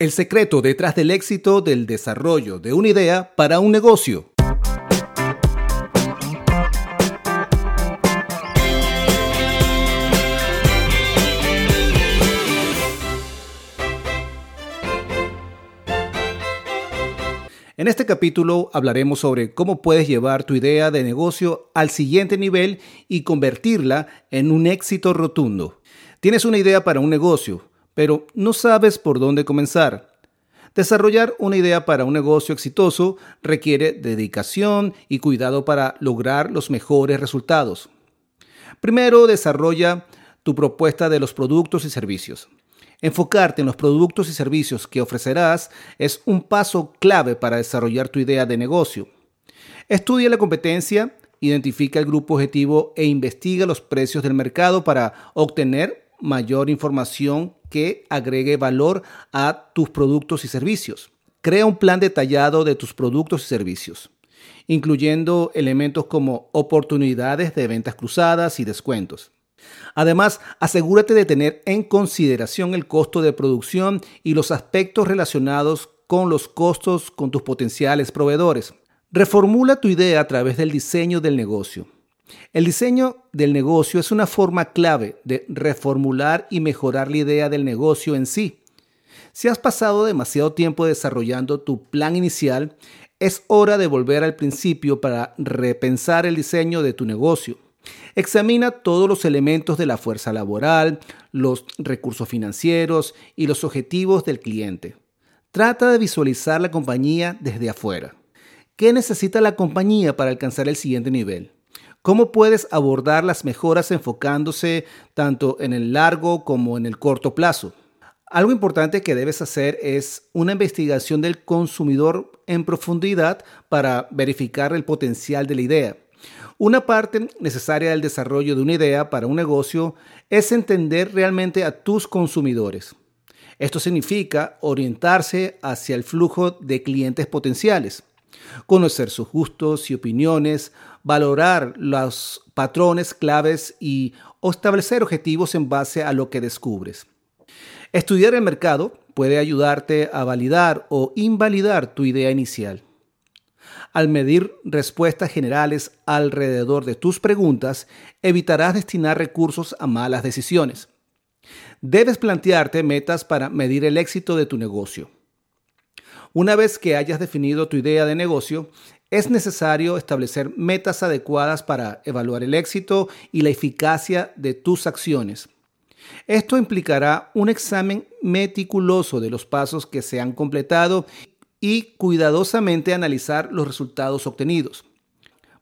El secreto detrás del éxito del desarrollo de una idea para un negocio. En este capítulo hablaremos sobre cómo puedes llevar tu idea de negocio al siguiente nivel y convertirla en un éxito rotundo. Tienes una idea para un negocio, pero no sabes por dónde comenzar. Desarrollar una idea para un negocio exitoso requiere dedicación y cuidado para lograr los mejores resultados. Primero, desarrolla tu propuesta de los productos y servicios. Enfocarte en los productos y servicios que ofrecerás es un paso clave para desarrollar tu idea de negocio. Estudia la competencia, identifica el grupo objetivo e investiga los precios del mercado para obtener mayor información que agregue valor a tus productos y servicios. Crea un plan detallado de tus productos y servicios, incluyendo elementos como oportunidades de ventas cruzadas y descuentos. Además, asegúrate de tener en consideración el costo de producción y los aspectos relacionados con los costos con tus potenciales proveedores. Reformula tu idea a través del diseño del negocio. El diseño del negocio es una forma clave de reformular y mejorar la idea del negocio en sí. Si has pasado demasiado tiempo desarrollando tu plan inicial, es hora de volver al principio para repensar el diseño de tu negocio. Examina todos los elementos de la fuerza laboral, los recursos financieros y los objetivos del cliente. Trata de visualizar la compañía desde afuera. ¿Qué necesita la compañía para alcanzar el siguiente nivel? ¿Cómo puedes abordar las mejoras enfocándose tanto en el largo como en el corto plazo? Algo importante que debes hacer es una investigación del consumidor en profundidad para verificar el potencial de la idea. Una parte necesaria del desarrollo de una idea para un negocio es entender realmente a tus consumidores. Esto significa orientarse hacia el flujo de clientes potenciales conocer sus gustos y opiniones, valorar los patrones claves y establecer objetivos en base a lo que descubres. Estudiar el mercado puede ayudarte a validar o invalidar tu idea inicial. Al medir respuestas generales alrededor de tus preguntas, evitarás destinar recursos a malas decisiones. Debes plantearte metas para medir el éxito de tu negocio. Una vez que hayas definido tu idea de negocio, es necesario establecer metas adecuadas para evaluar el éxito y la eficacia de tus acciones. Esto implicará un examen meticuloso de los pasos que se han completado y cuidadosamente analizar los resultados obtenidos.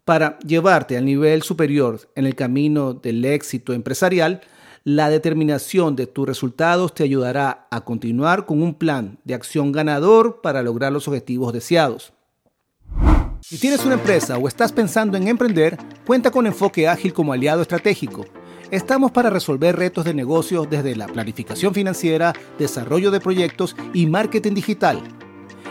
Para llevarte al nivel superior en el camino del éxito empresarial, la determinación de tus resultados te ayudará a continuar con un plan de acción ganador para lograr los objetivos deseados. Si tienes una empresa o estás pensando en emprender, cuenta con Enfoque Ágil como aliado estratégico. Estamos para resolver retos de negocios desde la planificación financiera, desarrollo de proyectos y marketing digital.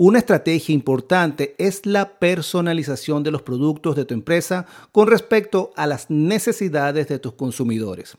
Una estrategia importante es la personalización de los productos de tu empresa con respecto a las necesidades de tus consumidores.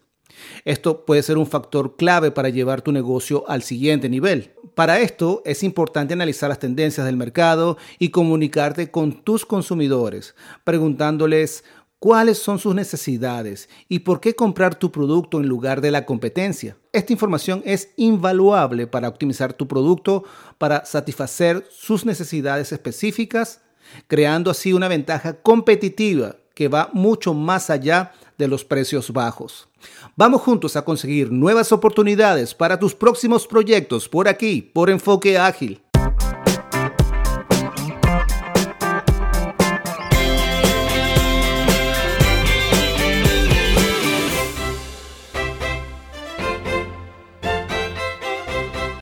Esto puede ser un factor clave para llevar tu negocio al siguiente nivel. Para esto es importante analizar las tendencias del mercado y comunicarte con tus consumidores, preguntándoles cuáles son sus necesidades y por qué comprar tu producto en lugar de la competencia. Esta información es invaluable para optimizar tu producto para satisfacer sus necesidades específicas, creando así una ventaja competitiva que va mucho más allá de los precios bajos. Vamos juntos a conseguir nuevas oportunidades para tus próximos proyectos por aquí, por Enfoque Ágil.